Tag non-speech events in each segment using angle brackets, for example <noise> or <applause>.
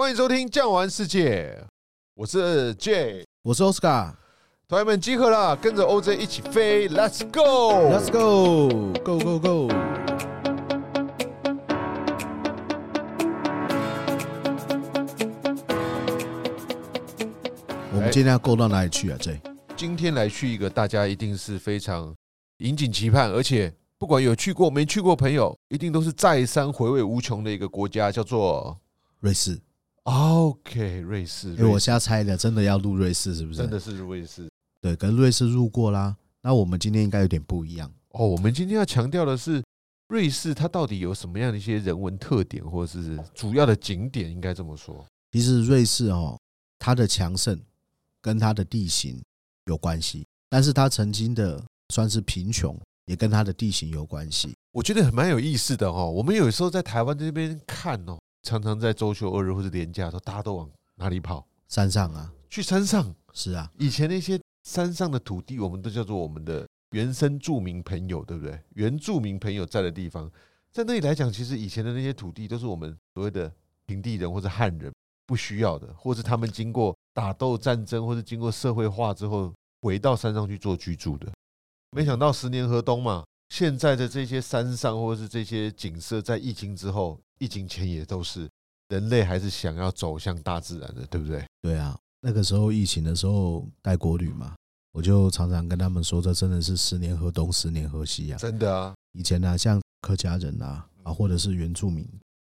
欢迎收听《酱玩世界》，我是 J，我是 Oscar，团员们集合了，跟着 OJ 一起飞，Let's go，Let's go，Go Go Go！我们今天要 go 到哪里去啊？J，今天来去一个大家一定是非常引颈期盼，而且不管有去过没去过朋友，一定都是再三回味无穷的一个国家，叫做瑞士。OK，瑞士。哎，我瞎猜的，真的要入瑞士是不是？真的是瑞士。对，跟瑞士入过啦。那我们今天应该有点不一样哦。我们今天要强调的是，瑞士它到底有什么样的一些人文特点，或者是主要的景点，应该这么说。其实瑞士哦，它的强盛跟它的地形有关系，但是它曾经的算是贫穷，也跟它的地形有关系。我觉得很蛮有意思的哦。我们有时候在台湾这边看哦。常常在周休二日或者年假的时候，大家都往哪里跑？山上啊，去山上。是啊，以前那些山上的土地，我们都叫做我们的原生住民朋友，对不对？原住民朋友在的地方，在那里来讲，其实以前的那些土地都是我们所谓的平地人或者汉人不需要的，或是他们经过打斗战争或者经过社会化之后，回到山上去做居住的。没想到十年河东嘛，现在的这些山上或者是这些景色，在疫情之后。疫情前也都是人类还是想要走向大自然的，对不对？对啊，那个时候疫情的时候带国旅嘛，我就常常跟他们说，这真的是十年河东，十年河西啊！真的啊，以前呢，像客家人啊啊，或者是原住民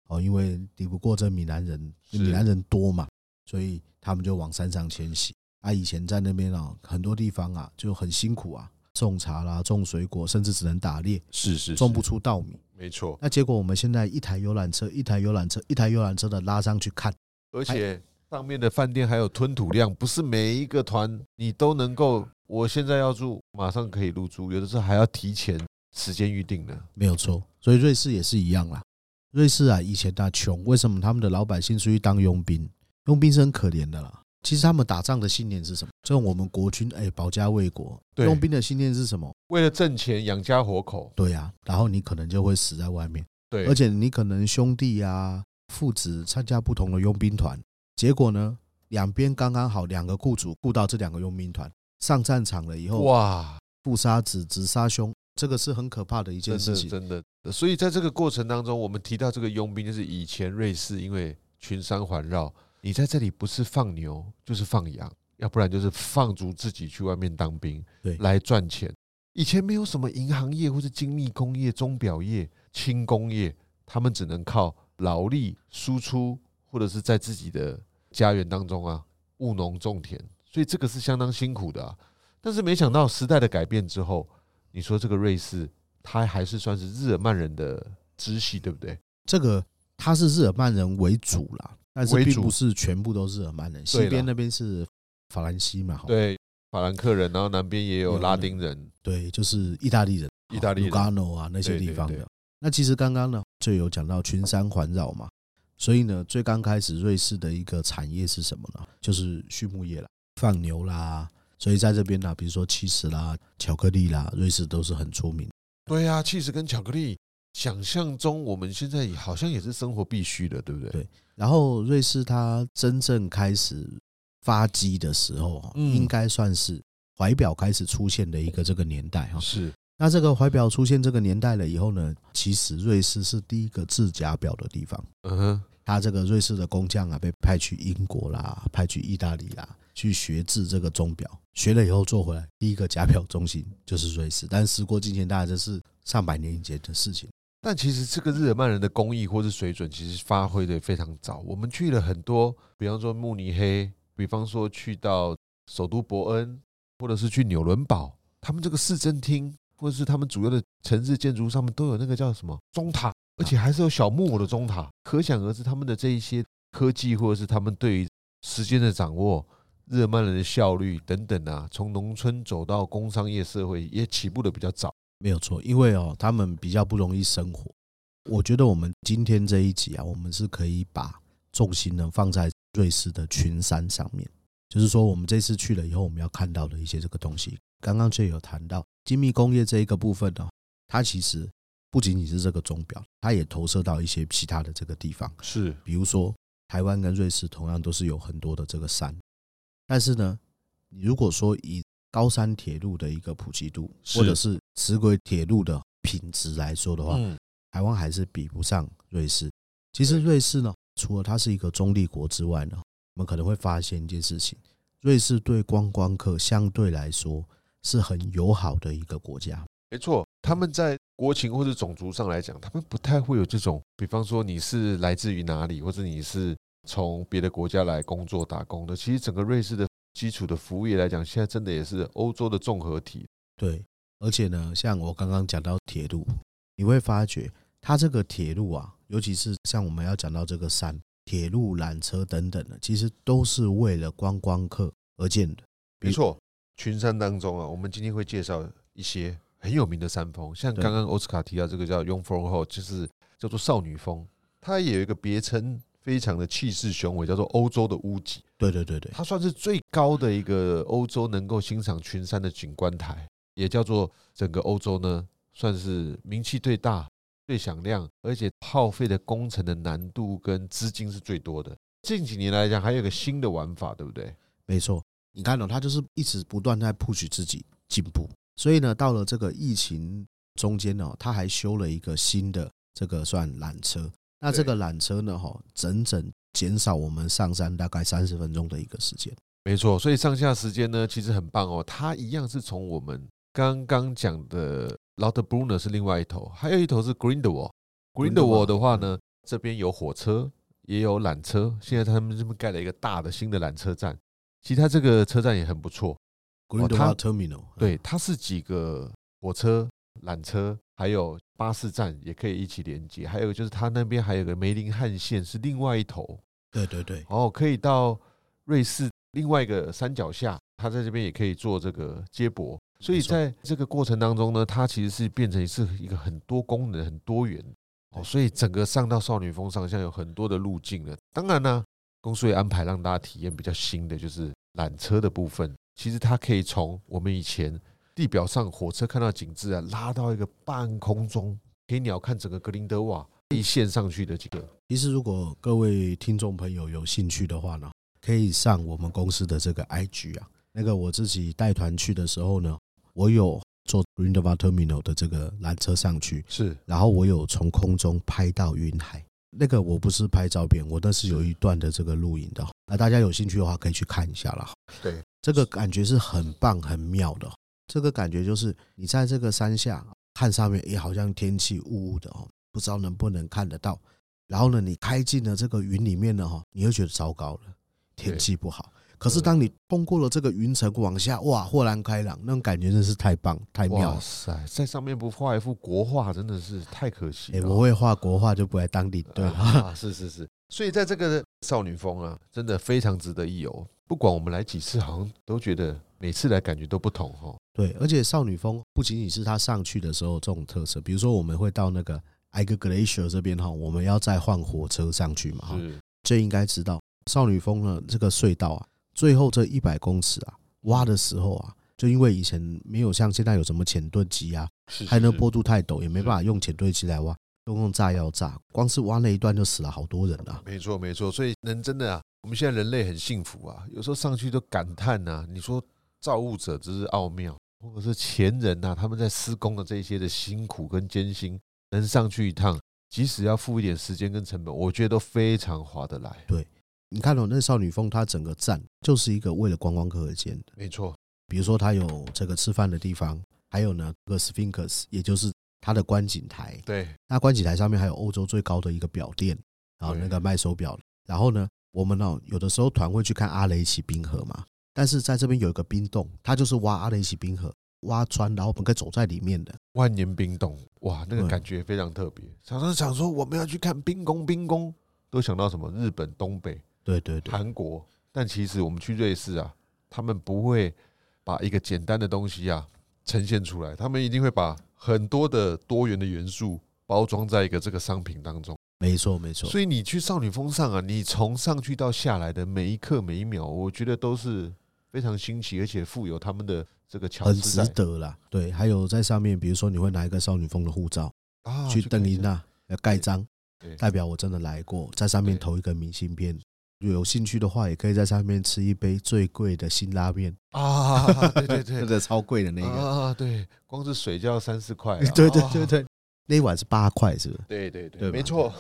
哦，因为抵不过这闽南人，闽南人多嘛，所以他们就往山上迁徙。啊，以前在那边啊，很多地方啊就很辛苦啊，种茶啦，种水果，甚至只能打猎，是是，种不出稻米。没错，那结果我们现在一台游览车，一台游览车，一台游览车的拉上去看，而且上面的饭店还有吞吐量，不是每一个团你都能够。我现在要住，马上可以入住，有的时候还要提前时间预定的。没有错，所以瑞士也是一样啦。瑞士啊，以前他穷，为什么他们的老百姓出去当佣兵？佣兵是很可怜的啦。其实他们打仗的信念是什么？就我们国军哎，保家卫国。佣兵的信念是什么？为了挣钱养家活口。对呀，然后你可能就会死在外面。对，而且你可能兄弟啊、父子参加不同的佣兵团，结果呢，两边刚刚好，两个雇主雇到这两个佣兵团上战场了以后，哇，父杀子，子杀兄，这个是很可怕的一件事情。真的，真的。所以在这个过程当中，我们提到这个佣兵，就是以前瑞士因为群山环绕。你在这里不是放牛就是放羊，要不然就是放逐自己去外面当兵，对，来赚钱。以前没有什么银行业或者精密工业、钟表业、轻工业，他们只能靠劳力输出，或者是在自己的家园当中啊务农种田，所以这个是相当辛苦的啊。但是没想到时代的改变之后，你说这个瑞士，它还是算是日耳曼人的支系，对不对？这个它是日耳曼人为主啦。但是并不是全部都是日耳曼人，西边那边是法兰西嘛？对，法兰克人，然后南边也有拉丁人，对，就是意大利人，意大利人，卢加诺啊那些地方的。那其实刚刚呢就有讲到群山环绕嘛，所以呢，最刚开始瑞士的一个产业是什么呢？就是畜牧业啦，放牛啦。所以在这边呢，比如说起司啦、巧克力啦，瑞士都是很出名。对呀，起司跟巧克力。想象中，我们现在好像也是生活必须的，对不对？对。然后，瑞士它真正开始发迹的时候，应该算是怀表开始出现的一个这个年代哈。是。那这个怀表出现这个年代了以后呢，其实瑞士是第一个制假表的地方。嗯哼。他这个瑞士的工匠啊，被派去英国啦，派去意大利啦，去学制这个钟表。学了以后做回来，第一个假表中心就是瑞士。但时过境迁，大概这是上百年以前的事情。但其实这个日耳曼人的工艺或是水准，其实发挥的非常早。我们去了很多，比方说慕尼黑，比方说去到首都伯恩，或者是去纽伦堡，他们这个市政厅或者是他们主要的城市建筑上面都有那个叫什么钟塔，而且还是有小木偶的钟塔。可想而知，他们的这一些科技或者是他们对于时间的掌握，日耳曼人的效率等等啊，从农村走到工商业社会也起步的比较早。没有错，因为哦，他们比较不容易生活。我觉得我们今天这一集啊，我们是可以把重心呢放在瑞士的群山上面。就是说，我们这次去了以后，我们要看到的一些这个东西。刚刚就有谈到精密工业这一个部分呢，它其实不仅仅是这个钟表，它也投射到一些其他的这个地方。是，比如说台湾跟瑞士同样都是有很多的这个山，但是呢，你如果说以高山铁路的一个普及度，或者是齿轨铁路的品质来说的话，台湾还是比不上瑞士。其实瑞士呢，除了它是一个中立国之外呢，我们可能会发现一件事情：瑞士对观光客相对来说是很友好的一个国家。没错，他们在国情或者种族上来讲，他们不太会有这种，比方说你是来自于哪里，或者你是从别的国家来工作打工的。其实整个瑞士的。基础的服务业来讲，现在真的也是欧洲的综合体。对，而且呢，像我刚刚讲到铁路，你会发觉它这个铁路啊，尤其是像我们要讲到这个山、铁路、缆车等等的，其实都是为了观光客而建的。没错，群山当中啊，我们今天会介绍一些很有名的山峰，像刚刚奥斯卡提到这个叫 Jungfraujoch，就是叫做少女峰，它也有一个别称。非常的气势雄伟，叫做欧洲的屋脊。对对对对，它算是最高的一个欧洲能够欣赏群山的景观台，也叫做整个欧洲呢，算是名气最大、最响亮，而且耗费的工程的难度跟资金是最多的。近几年来讲，还有一个新的玩法，对不对？没错，你看到他就是一直不断在 push 自己进步，所以呢，到了这个疫情中间呢，他还修了一个新的这个算缆车。那这个缆车呢？哈，整整减少我们上山大概三十分钟的一个时间。没错，所以上下时间呢，其实很棒哦。它一样是从我们刚刚讲的，Lauterbrunner 是另外一头，还有一头是 Grindelwald。Grindelwald 的话呢，这边有火车，也有缆车。现在他们这边盖了一个大的新的缆车站，其实它这个车站也很不错。Grindelwald Terminal，对，它是几个火车、缆车。还有巴士站也可以一起连接，还有就是它那边还有个梅林汉线是另外一头，对对对，哦，可以到瑞士另外一个山脚下，它在这边也可以做这个接驳，所以在这个过程当中呢，它其实是变成是一个很多功能、很多元哦，所以整个上到少女峰上，像有很多的路径了。当然呢，公司也安排让大家体验比较新的，就是缆车的部分，其实它可以从我们以前。地表上火车看到景致啊，拉到一个半空中，可以鸟瞰整个格林德瓦一线上去的几个。其实，如果各位听众朋友有兴趣的话呢，可以上我们公司的这个 IG 啊，那个我自己带团去的时候呢，我有坐 Grindelwald Terminal 的这个缆车上去，是，然后我有从空中拍到云海。那个我不是拍照片，我那是有一段的这个录影的。那大家有兴趣的话，可以去看一下啦。对，这个感觉是很棒、很妙的。这个感觉就是你在这个山下看上面，也好像天气雾雾的哦，不知道能不能看得到。然后呢，你开进了这个云里面呢，哈，你会觉得糟糕了，天气不好。可是当你通过了这个云层往下，哇，豁然开朗，那种感觉真是太棒太妙了。哇塞，在上面不画一幅国画，真的是太可惜了。哎，我会画国画就不来当领队了。啊，<laughs> 是是是。所以在这个少女峰啊，真的非常值得一游。不管我们来几次，好像都觉得每次来感觉都不同哈。对，而且少女峰不仅仅是它上去的时候这种特色，比如说我们会到那个 Eiger Glacier 这边哈，我们要再换火车上去嘛哈。这应该知道少女峰呢这个隧道啊，最后这一百公尺啊挖的时候啊，就因为以前没有像现在有什么潜盾机啊，还能坡度太陡，也没办法用潜盾机来挖，都用炸药炸，光是挖那一段就死了好多人啊。没错没错，所以人真的啊，我们现在人类很幸福啊，有时候上去都感叹呐，你说造物者之奥妙。或者是前人呐，他们在施工的这些的辛苦跟艰辛，能上去一趟，即使要付一点时间跟成本，我觉得都非常划得来。对，你看到那少女峰，它整个站就是一个为了观光客而建的。没错，比如说它有这个吃饭的地方，还有呢，这个 Sphinx，也就是它的观景台。对，那观景台上面还有欧洲最高的一个表店，然后那个卖手表。然后呢，我们呢有的时候团会去看阿雷奇冰河嘛。但是在这边有一个冰洞，它就是挖阿雷奇冰河挖穿，然后我们可以走在里面的万年冰洞，哇，那个感觉非常特别。常常想说我们要去看冰宫，冰宫都想到什么？日本东北，对对对，韩国。但其实我们去瑞士啊，他们不会把一个简单的东西啊呈现出来，他们一定会把很多的多元的元素包装在一个这个商品当中。没错没错。所以你去少女峰上啊，你从上去到下来的每一刻每一秒，我觉得都是。非常新奇，而且富有他们的这个桥，很值得啦。对，还有在上面，比如说你会拿一个少女峰的护照啊，去登临那要盖章。代表我真的来过，在上面投一个明信片。有兴趣的话，也可以在上面吃一杯最贵的辛拉面啊！对对对，真的 <laughs> 超贵的那个啊！对，光是水就要三四块。<laughs> 对对对对，那一碗是八块，是不是？对对对，没错。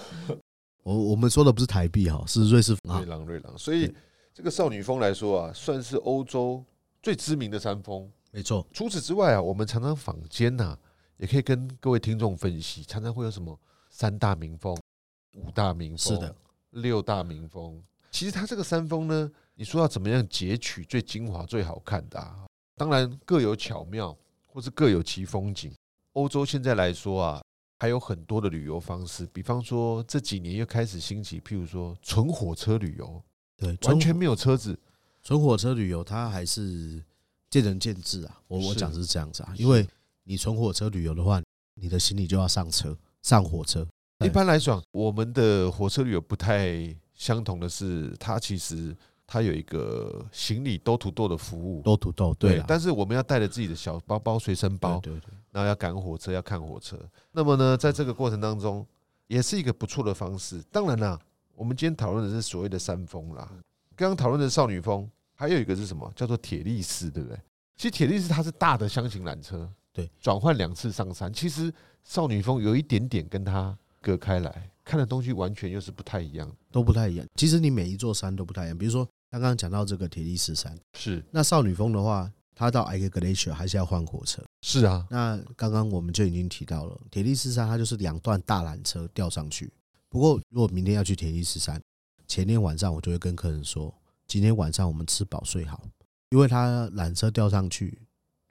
我我们说的不是台币哈，是瑞士法瑞郎瑞郎。所以这个少女峰来说啊，算是欧洲最知名的山峰。没错。除此之外啊，我们常常坊间呐，也可以跟各位听众分析，常常会有什么三大名峰、五大名峰、是的，六大名峰。其实它这个山峰呢，你说要怎么样截取最精华、最好看的啊？当然各有巧妙，或是各有其风景。欧洲现在来说啊，还有很多的旅游方式，比方说这几年又开始兴起，譬如说纯火车旅游，对，完全没有车子，纯火车旅游它还是见仁见智啊。我我讲是这样子啊，因为你纯火车旅游的话，你的行李就要上车，上火车。一般来讲，我们的火车旅游不太。相同的是，它其实它有一个行李 door to door 的服务，door to door 对，但是我们要带着自己的小包包、随身包，对对，然后要赶火车，要看火车。那么呢，在这个过程当中，也是一个不错的方式。当然啦，我们今天讨论的是所谓的山峰啦，刚刚讨论的少女峰，还有一个是什么？叫做铁力士，对不对？其实铁力士它是大的箱型缆车，对，转换两次上山。其实少女峰有一点点跟它隔开来。看的东西完全又是不太一样，都不太一样。其实你每一座山都不太一样。比如说刚刚讲到这个铁力士山，是那少女峰的话，它到 Eiger Glacier 还是要换火车。是啊，那刚刚我们就已经提到了铁力士山，它就是两段大缆车吊上去。不过如果明天要去铁力士山，前天晚上我就会跟客人说，今天晚上我们吃饱睡好，因为它缆车吊上去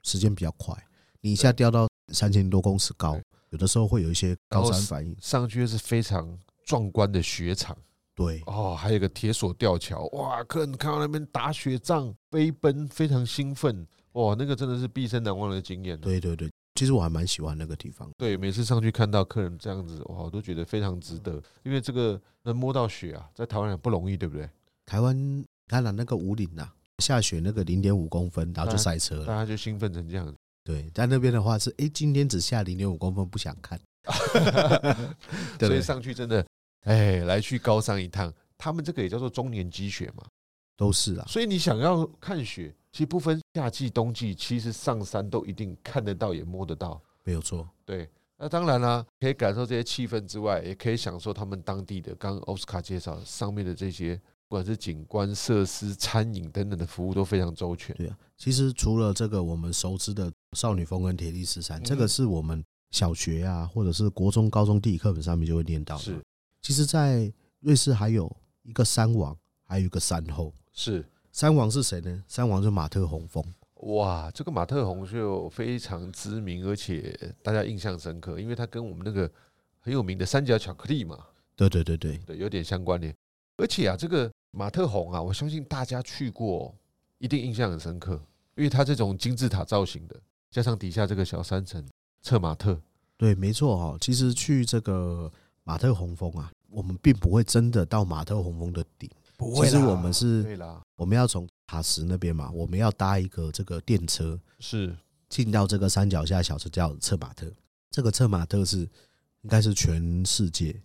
时间比较快，你一下吊到三千多公尺高。有的时候会有一些高山反应，上去是非常壮观的雪场，对哦，还有个铁索吊桥，哇，客人看到那边打雪仗、飞奔，非常兴奋，哇，那个真的是毕生难忘的经验。对对对，其实我还蛮喜欢那个地方。对，每次上去看到客人这样子，哇，我都觉得非常值得，因为这个能摸到雪啊，在台湾也不容易，对不对？台湾看了那个武岭呐，下雪那个零点五公分，然后就赛车了，大家就兴奋成这样子。对，在那边的话是，哎，今天只下零点五公分，不想看，<laughs> 所以上去真的，哎，来去高山一趟，他们这个也叫做中年积雪嘛，都是啊。所以你想要看雪，其实不分夏季冬季，其实上山都一定看得到，也摸得到，没有错。对，那当然啦，可以感受这些气氛之外，也可以享受他们当地的，刚刚奥斯卡介绍上面的这些。不管是景观设施、餐饮等等的服务都非常周全。对啊，其实除了这个我们熟知的少女峰跟铁力士山，这个是我们小学啊，或者是国中、高中地理课本上面就会念到的。是，其实，在瑞士还有一个山王，还有一个山后。是，山王是谁呢？山王是马特洪峰。哇，这个马特洪就非常知名，而且大家印象深刻，因为它跟我们那个很有名的三角巧克力嘛。对对对对对，有点相关联。而且啊，这个。马特洪啊，我相信大家去过，一定印象很深刻，因为它这种金字塔造型的，加上底下这个小山城策马特，对，没错哈。其实去这个马特洪峰啊，我们并不会真的到马特洪峰的顶，不会。其实我们是，我们要从塔什那边嘛，我们要搭一个这个电车，是进到这个山脚下小城叫策马特。这个策马特是应该是全世界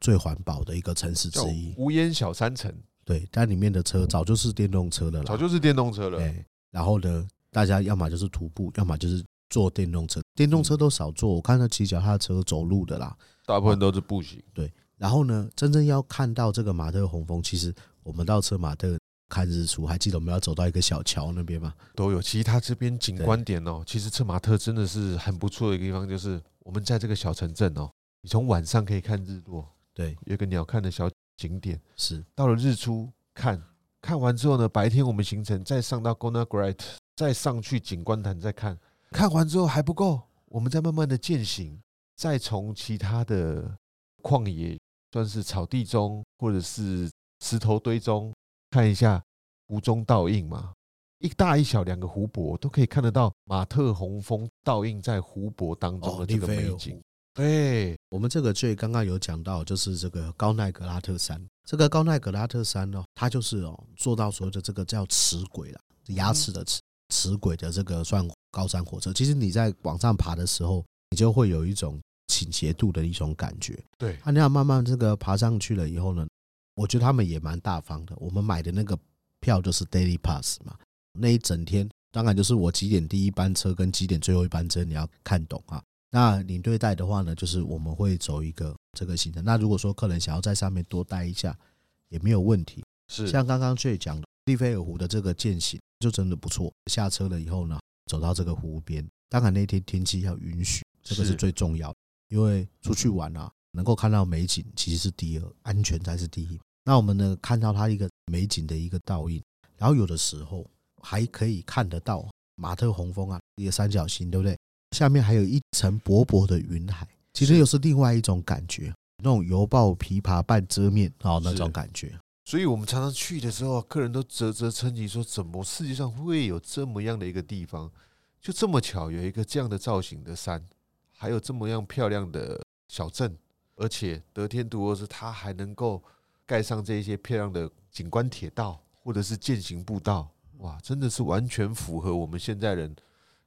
最环保的一个城市之一，无烟小山城。对，但里面的车早就是电动车了啦，早就是电动车了。对，然后呢，大家要么就是徒步，要么就是坐电动车。电动车都少坐，我看到骑脚踏车走路的啦，大部分都是步行。对，然后呢，真正要看到这个马特洪峰，其实我们到车马特看日出，还记得我们要走到一个小桥那边吗？都有。其实它这边景观点哦，其实车马特真的是很不错的一个地方，就是我们在这个小城镇哦，你从晚上可以看日落，对，有个鸟瞰的小。景点是到了日出看，看完之后呢，白天我们行程再上到 Goner Grat，再上去景观潭再看，看完之后还不够，我们再慢慢的健行，再从其他的旷野，算是草地中或者是石头堆中看一下湖中倒映嘛，一大一小两个湖泊都可以看得到马特洪峰倒映在湖泊当中的这个美景。对，我们这个最刚刚有讲到，就是这个高奈格拉特山。这个高奈格拉特山呢，它就是哦，做到所谓的这个叫齿轨了，牙齿的齿齿轨的这个算高山火车。其实你在往上爬的时候，你就会有一种倾斜度的一种感觉。对，他那样慢慢这个爬上去了以后呢，我觉得他们也蛮大方的。我们买的那个票就是 Daily Pass 嘛，那一整天当然就是我几点第一班车跟几点最后一班车你要看懂啊。那领队带的话呢，就是我们会走一个这个行程。那如果说客人想要在上面多待一下，也没有问题。是像刚刚 Jay 讲的，利菲尔湖的这个践行就真的不错。下车了以后呢，走到这个湖边，当然那天天气要允许，这个是最重要的。因为出去玩啊，能够看到美景其实是第二，安全才是第一。那我们呢，看到它一个美景的一个倒影，然后有的时候还可以看得到马特洪峰啊，一个三角形，对不对？下面还有一层薄薄的云海，其实又是另外一种感觉，那种犹抱琵琶半遮面啊，那种感觉。所以我们常常去的时候，客人都啧啧称奇说：“怎么世界上会有这么样的一个地方？就这么巧，有一个这样的造型的山，还有这么样漂亮的小镇，而且得天独厚是它还能够盖上这一些漂亮的景观铁道或者是践行步道，哇，真的是完全符合我们现在人。”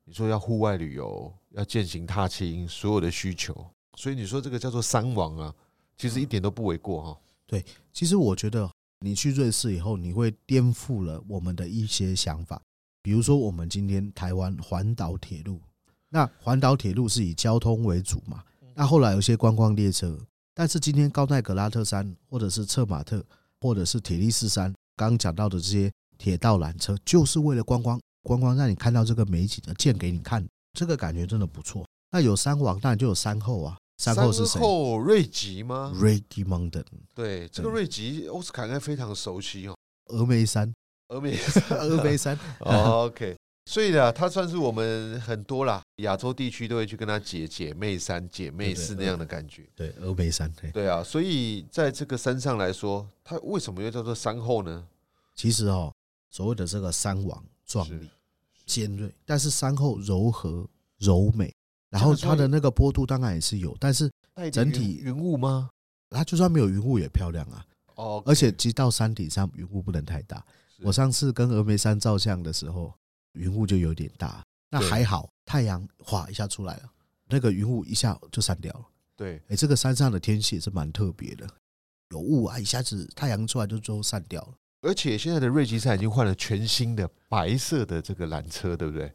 你说要户外旅游，要健行踏青，所有的需求，所以你说这个叫做山王啊，其实一点都不为过哈。对，其实我觉得你去瑞士以后，你会颠覆了我们的一些想法。比如说，我们今天台湾环岛铁路，那环岛铁路是以交通为主嘛？那后来有些观光列车，但是今天高奈格拉特山，或者是策马特，或者是铁力士山，刚刚讲到的这些铁道缆车，就是为了观光。观光让你看到这个美景的，建给你看，这个感觉真的不错。那有山王，当然就有山后啊。山后是谁？山后瑞吉吗？瑞吉蒙登。对，这个瑞吉，奥斯卡应该非常熟悉哦。峨眉山，峨眉山，<laughs> 峨眉山。<laughs> OK，所以呢，它算是我们很多啦，亚洲地区都会去跟他姐姐妹山、姐妹是那样的感觉。对，峨眉山。对，对啊，所以在这个山上来说，它为什么又叫做山后呢？其实哦，所谓的这个山王。壮丽、尖锐，但是山后柔和柔美，然后它的那个坡度当然也是有，但是整体云雾吗？它就算没有云雾也漂亮啊。哦，而且其实到山顶上云雾不能太大。我上次跟峨眉山照相的时候，云雾就有点大，那还好，太阳哗一下出来了，那个云雾一下就散掉了。对，哎，这个山上的天气也是蛮特别的，有雾啊，一下子太阳出来就最后散掉了。而且现在的瑞吉山已经换了全新的白色的这个缆车，对不对？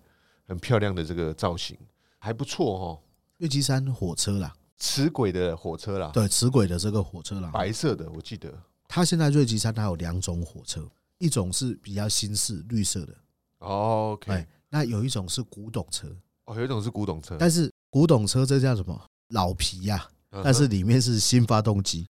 很漂亮的这个造型，还不错哦。瑞吉山火车啦，磁轨的火车啦，对，磁轨的这个火车啦，白色的，我记得。它现在瑞吉山它有两种火车，一种是比较新式绿色的，OK。那有一种是古董车，哦，有一种是古董车，但是古董车这叫什么？老皮呀，但是里面是新发动机。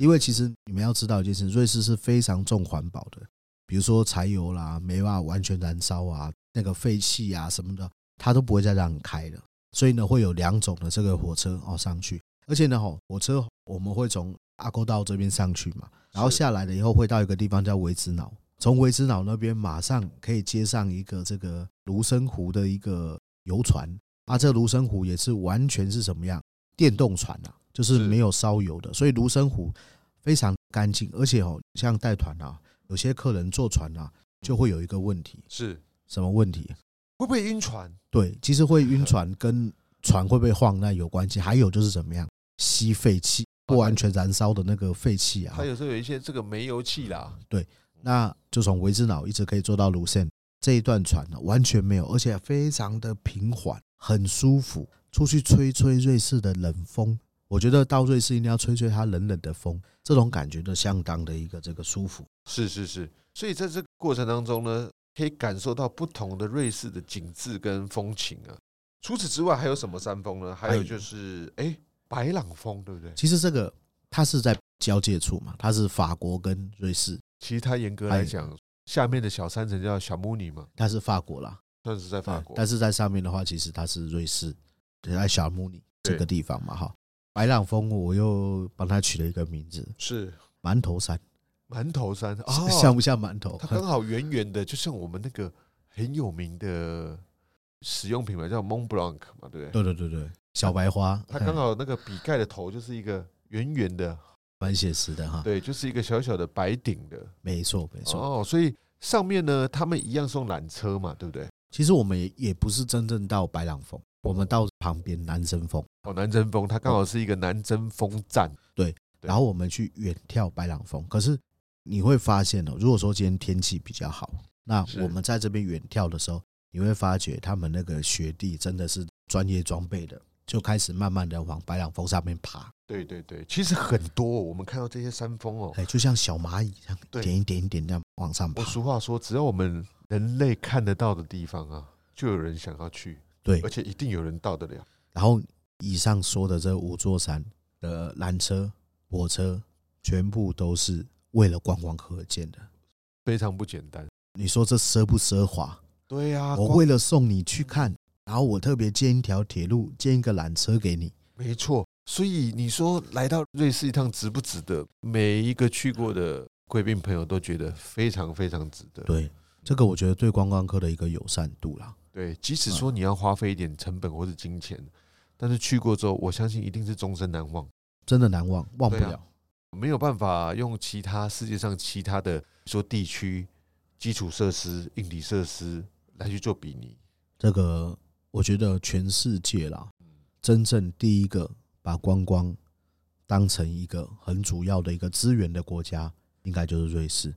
因为其实你们要知道一件事，瑞士是非常重环保的，比如说柴油啦，没办法完全燃烧啊，那个废气啊什么的，它都不会再让你开了。所以呢，会有两种的这个火车哦上去，而且呢，火车我们会从阿沟道这边上去嘛，然后下来了以后会到一个地方叫维兹瑙，从维兹瑙那边马上可以接上一个这个卢森湖的一个游船啊，这卢森湖也是完全是什么样？电动船啊。就是没有烧油的，所以卢森湖非常干净，而且哦，像带团啊，有些客人坐船啊，就会有一个问题，是什么问题？会不会晕船？对，其实会晕船跟船会不会晃那有关系，还有就是怎么样吸废气，不完全燃烧的那个废气啊。它有时候有一些这个煤油气啦。对，那就从维兹瑙一直可以坐到卢森这一段船呢，完全没有，而且非常的平缓，很舒服，出去吹吹瑞士的冷风。我觉得到瑞士一定要吹吹它冷冷的风，这种感觉都相当的一个这个舒服。是是是，所以在这个过程当中呢，可以感受到不同的瑞士的景致跟风情啊。除此之外，还有什么山峰呢？还有就是，哎，白朗峰，对不对？其实这个它是在交界处嘛，它是法国跟瑞士。其实它严格来讲，下面的小山城叫小穆尼嘛，它是法国啦，算是在法国。但是在上面的话，其实它是瑞士，在小穆尼这个地方嘛，哈。白朗峰，我又帮他取了一个名字，是馒头山。馒头山啊，像不像馒头？它刚好圆圆的，就像我们那个很有名的使用品牌叫 Mont Blanc 嘛，对不对？对对对对，小白花。它刚好那个笔盖的头就是一个圆圆的，蛮写实的哈。对，就是一个小小的白顶的，没错没错。哦，所以上面呢，他们一样送缆车嘛，对不对？其实我们也也不是真正到白朗峰。我们到旁边南针峰哦，南针峰它刚好是一个南针峰站，对。然后我们去远眺白朗峰，可是你会发现哦，如果说今天天气比较好，那我们在这边远眺的时候，你会发觉他们那个雪地真的是专业装备的，就开始慢慢的往白朗峰上面爬。对对对，其实很多我们看到这些山峰哦，哎，就像小蚂蚁一样，点一点一点这样往上爬。我俗话说，只要我们人类看得到的地方啊，就有人想要去。对，而且一定有人到得了。然后以上说的这五座山的缆车。火车全部都是为了观光客而建的，非常不简单。你说这奢不奢华？对呀，我为了送你去看，然后我特别建一条铁路，建一个缆车给你。没错，所以你说来到瑞士一趟值不值得？每一个去过的贵宾朋友都觉得非常非常值得。对，这个我觉得对观光客的一个友善度啦。对，即使说你要花费一点成本或者金钱，但是去过之后，我相信一定是终身难忘。真的难忘，忘不了，啊，没有办法用其他世界上其他的说地区基础设施、硬体设施来去做比拟。这个我觉得全世界啦，真正第一个把观光当成一个很主要的一个资源的国家，应该就是瑞士。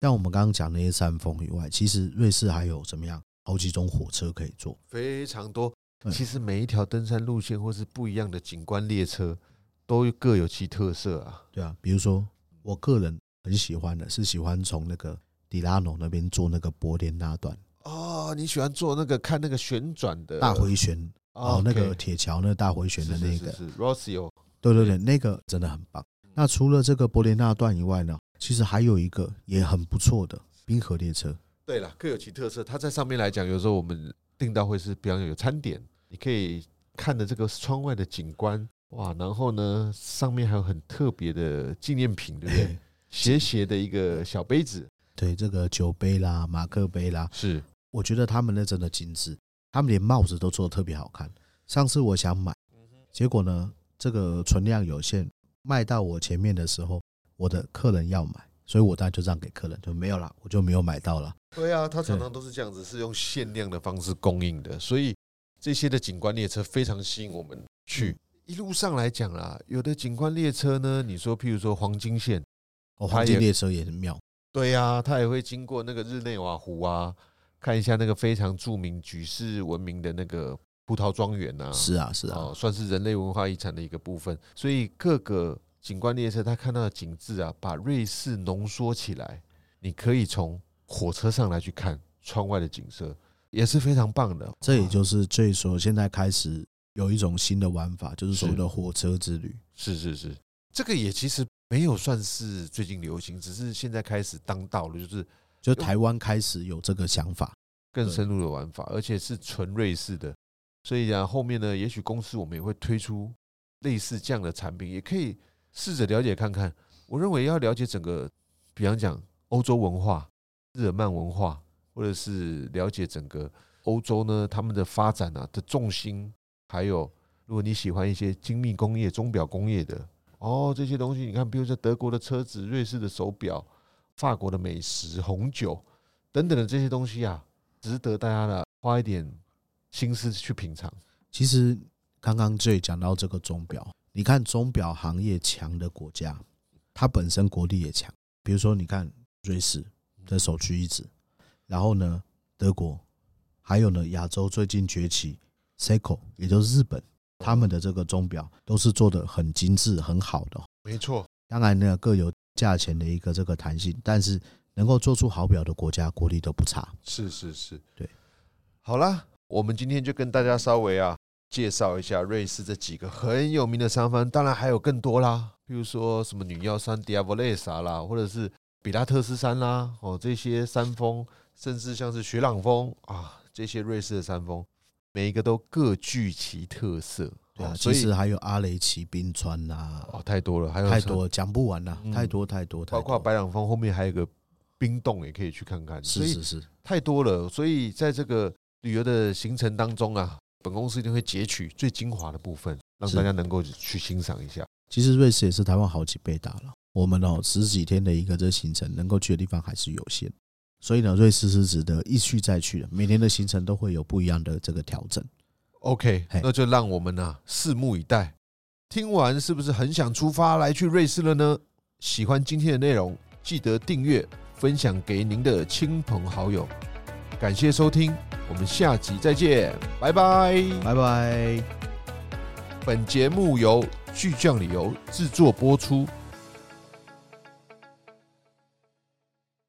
像我们刚刚讲那些山峰以外，其实瑞士还有怎么样？好几种火车可以坐，非常多。其实每一条登山路线或是不一样的景观列车。都各有其特色啊，对啊，比如说我个人很喜欢的是喜欢从那个迪拉诺那边坐那个柏林那段。哦，你喜欢坐那个看那个旋转的。大回旋哦，那个铁桥那个大回旋的那个。对对对，那个真的很棒。那除了这个柏林那段以外呢，其实还有一个也很不错的冰河列车。对了，各有其特色。它在上面来讲，有时候我们订到会是比方有餐点，你可以看着这个窗外的景观。哇，然后呢，上面还有很特别的纪念品，对不对？<laughs> 斜斜的一个小杯子，对，这个酒杯啦、马克杯啦，是，我觉得他们那真的精致，他们连帽子都做的特别好看。上次我想买，结果呢，这个存量有限，卖到我前面的时候，我的客人要买，所以我当然就让给客人，就没有了，我就没有买到了。对啊，他常常都是这样子，是用限量的方式供应的，所以这些的景观列车非常吸引我们去。一路上来讲啦，有的景观列车呢，你说譬如说黄金线，哦，黄金列车也很妙。对呀、啊，它也会经过那个日内瓦湖啊，看一下那个非常著名、举世闻名的那个葡萄庄园呐。是啊，是啊，哦，算是人类文化遗产的一个部分。所以各个景观列车，它看到的景致啊，把瑞士浓缩起来，你可以从火车上来去看窗外的景色，也是非常棒的。这也就是最说现在开始。有一种新的玩法，就是所谓的火车之旅。是是是，这个也其实没有算是最近流行，只是现在开始当道了，就是就台湾开始有这个想法，更深入的玩法，而且是纯瑞士的。所以啊，后面呢，也许公司我们也会推出类似这样的产品，也可以试着了解看看。我认为要了解整个，比方讲欧洲文化、日耳曼文化，或者是了解整个欧洲呢，他们的发展啊的重心。还有，如果你喜欢一些精密工业、钟表工业的哦，这些东西，你看，比如说德国的车子、瑞士的手表、法国的美食、红酒等等的这些东西啊，值得大家的花一点心思去品尝。其实刚刚 J 讲到这个钟表，你看钟表行业强的国家，它本身国力也强。比如说，你看瑞士的首屈一指，然后呢，德国，还有呢，亚洲最近崛起。Seiko 也就是日本，他们的这个钟表都是做的很精致、很好的。没错，当然呢，各有价钱的一个这个弹性，但是能够做出好表的国家，国力都不差。是是是，对。好啦，我们今天就跟大家稍微啊介绍一下瑞士这几个很有名的山峰，当然还有更多啦，比如说什么女妖山 Diavolezza 啦，或者是比拉特斯山啦，哦，这些山峰，甚至像是雪朗峰啊，这些瑞士的山峰。每一个都各具其特色，对啊，其实还有阿雷奇冰川呐，哦，太多了，还有太多讲不完了，太多太多，包括白朗峰后面还有个冰洞，也可以去看看，是是是，太多了，所以在这个旅游的行程当中啊，本公司一定会截取最精华的部分，让大家能够去欣赏一下。其实瑞士也是台湾好几倍大了，我们哦十几天的一个这行程，能够去的地方还是有限。所以呢，瑞士是值得一去再去的。每年的行程都会有不一样的这个调整。OK，那就让我们呢、啊、拭目以待。听完是不是很想出发来去瑞士了呢？喜欢今天的内容，记得订阅、分享给您的亲朋好友。感谢收听，我们下集再见，拜拜，拜拜。本节目由巨匠旅游制作播出。